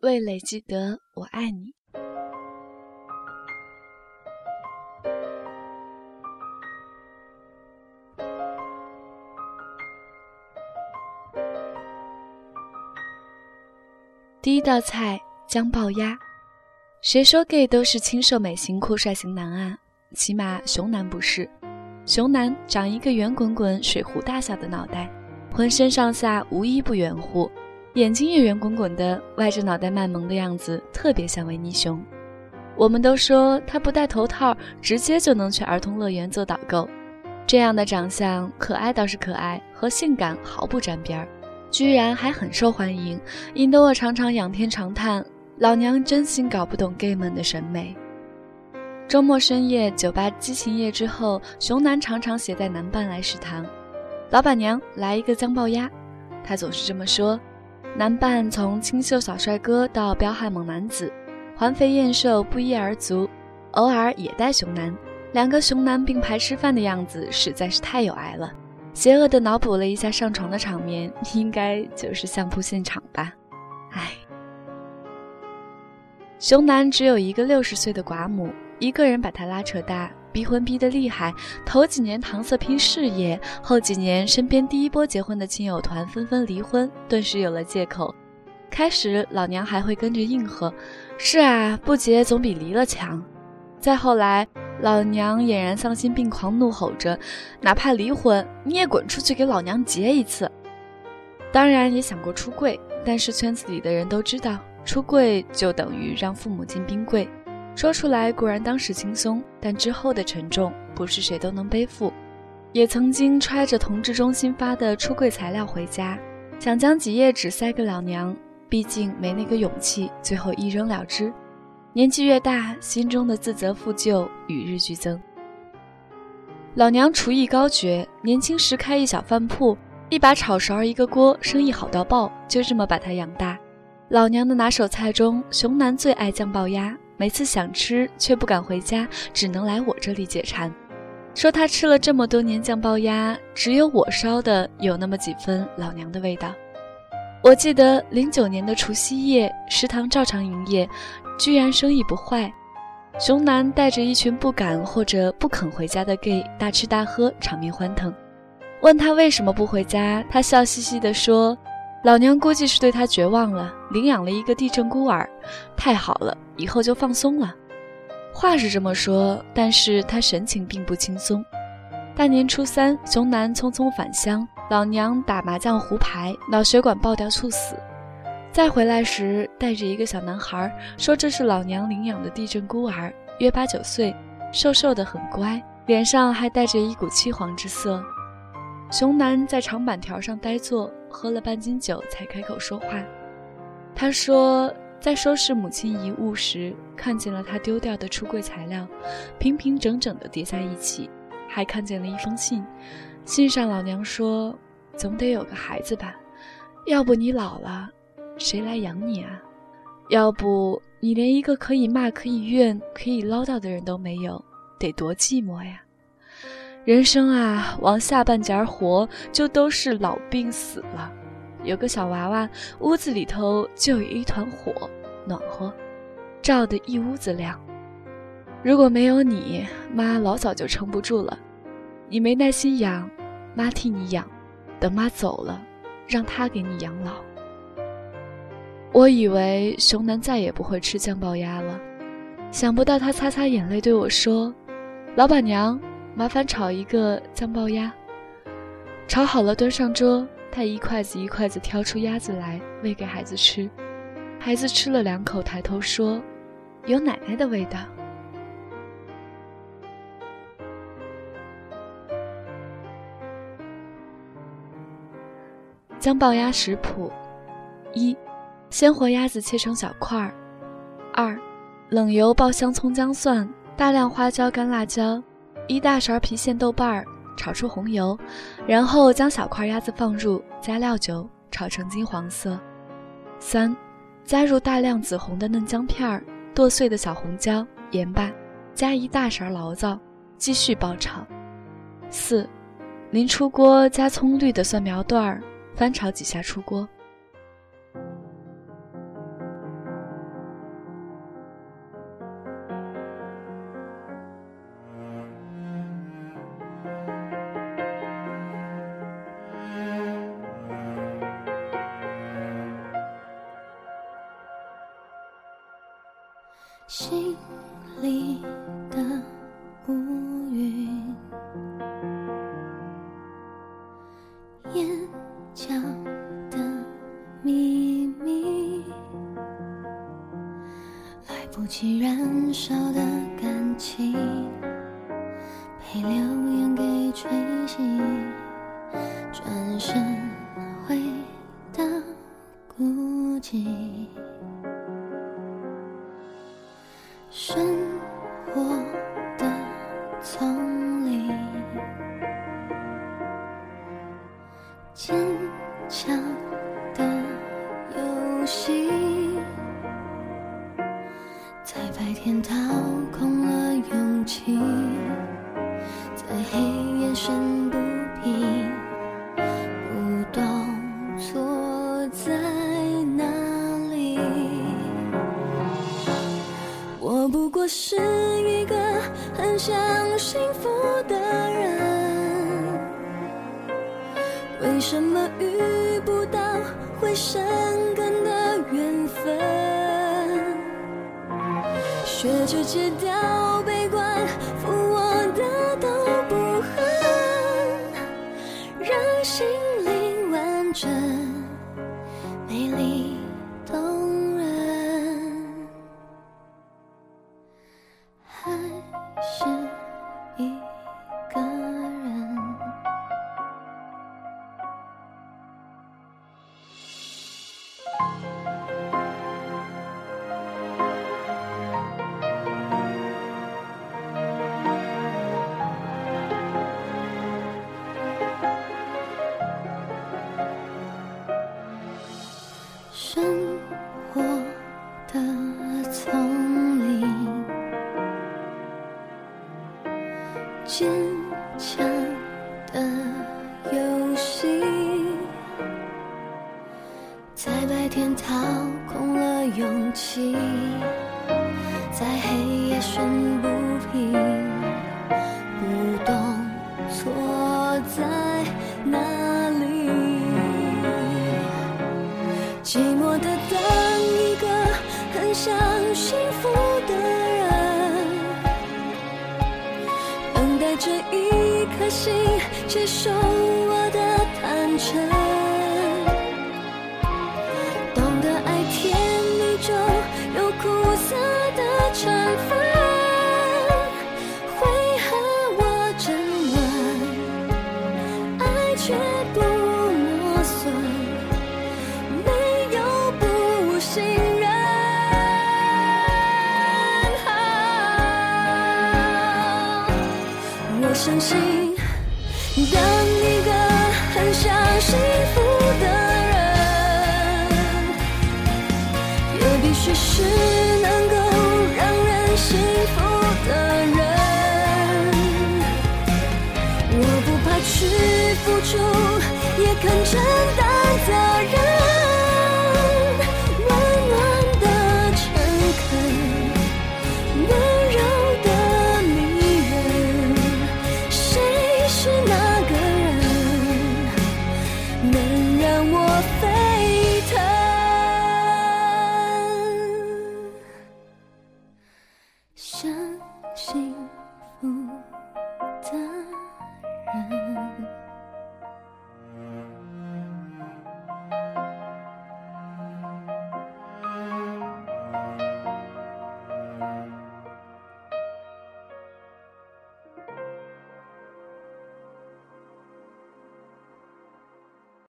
味蕾记得我爱你。第一道菜姜爆鸭。谁说 gay 都是清瘦美型酷帅型男啊？起码熊男不是。熊男长一个圆滚滚、水壶大小的脑袋，浑身上下无一不圆乎，眼睛也圆滚滚的，歪着脑袋卖萌的样子特别像维尼熊。我们都说他不戴头套，直接就能去儿童乐园做导购。这样的长相，可爱倒是可爱，和性感毫不沾边儿。居然还很受欢迎，引得我常常仰天长叹：老娘真心搞不懂 gay 们的审美。周末深夜酒吧激情夜之后，熊男常常携带男伴来食堂。老板娘来一个姜爆鸭，他总是这么说。男伴从清秀小帅哥到彪悍猛男子，环肥燕瘦不一而足，偶尔也带熊男。两个熊男并排吃饭的样子实在是太有爱了。邪恶的脑补了一下上床的场面，应该就是相扑现场吧。唉，熊男只有一个六十岁的寡母，一个人把他拉扯大，逼婚逼得厉害。头几年搪塞拼事业，后几年身边第一波结婚的亲友团纷纷离婚，顿时有了借口。开始老娘还会跟着应和，是啊，不结总比离了强。再后来。老娘俨然丧心病狂，怒吼着：“哪怕离婚，你也滚出去给老娘结一次！”当然也想过出柜，但是圈子里的人都知道，出柜就等于让父母进冰柜。说出来固然当时轻松，但之后的沉重不是谁都能背负。也曾经揣着同志中心发的出柜材料回家，想将几页纸塞给老娘，毕竟没那个勇气，最后一扔了之。年纪越大，心中的自责负疚与日俱增。老娘厨艺高绝，年轻时开一小饭铺，一把炒勺一个锅，生意好到爆，就这么把他养大。老娘的拿手菜中，熊男最爱酱爆鸭，每次想吃却不敢回家，只能来我这里解馋。说他吃了这么多年酱爆鸭，只有我烧的有那么几分老娘的味道。我记得零九年的除夕夜，食堂照常营业。居然生意不坏，熊男带着一群不敢或者不肯回家的 gay 大吃大喝，场面欢腾。问他为什么不回家，他笑嘻嘻地说：“老娘估计是对他绝望了，领养了一个地震孤儿，太好了，以后就放松了。”话是这么说，但是他神情并不轻松。大年初三，熊男匆匆返乡，老娘打麻将胡牌，脑血管爆掉猝死。再回来时，带着一个小男孩，说这是老娘领养的地震孤儿，约八九岁，瘦瘦的很乖，脸上还带着一股凄黄之色。熊男在长板条上呆坐，喝了半斤酒才开口说话。他说，在收拾母亲遗物时，看见了他丢掉的出柜材料，平平整整地叠在一起，还看见了一封信。信上老娘说，总得有个孩子吧，要不你老了。谁来养你啊？要不你连一个可以骂、可以怨、可以唠叨的人都没有，得多寂寞呀！人生啊，往下半截儿活，就都是老病死了。有个小娃娃，屋子里头就有一团火，暖和，照得一屋子亮。如果没有你，妈老早就撑不住了。你没耐心养，妈替你养，等妈走了，让她给你养老。我以为熊楠再也不会吃酱爆鸭了，想不到他擦擦眼泪对我说：“老板娘，麻烦炒一个酱爆鸭。”炒好了端上桌，他一筷子一筷子挑出鸭子来喂给孩子吃。孩子吃了两口，抬头说：“有奶奶的味道。”酱爆鸭食谱一。鲜活鸭子切成小块儿。二，冷油爆香葱姜蒜，大量花椒干辣椒，一大勺郫县豆瓣儿，炒出红油，然后将小块鸭子放入，加料酒，炒成金黄色。三，加入大量紫红的嫩姜片儿，剁碎的小红椒，盐巴，加一大勺醪糟，继续爆炒。四，临出锅加葱绿的蒜苗段儿，翻炒几下出锅。心里的乌云，眼角的秘密，来不及燃烧的感情，被流言给吹熄，转身回到孤寂。生活的丛林，坚强的游戏，在白天掏空像幸福的人，为什么遇不到会生根的缘分？学着戒掉强的游戏，在白天掏空了勇气，在黑夜生不平，不懂错在哪里。寂寞的等一个很想幸福一颗心接受我的坦诚，相信，当一个很想幸福的人，也必须是能够让人幸福的人。我不怕去付出，也肯承担责任。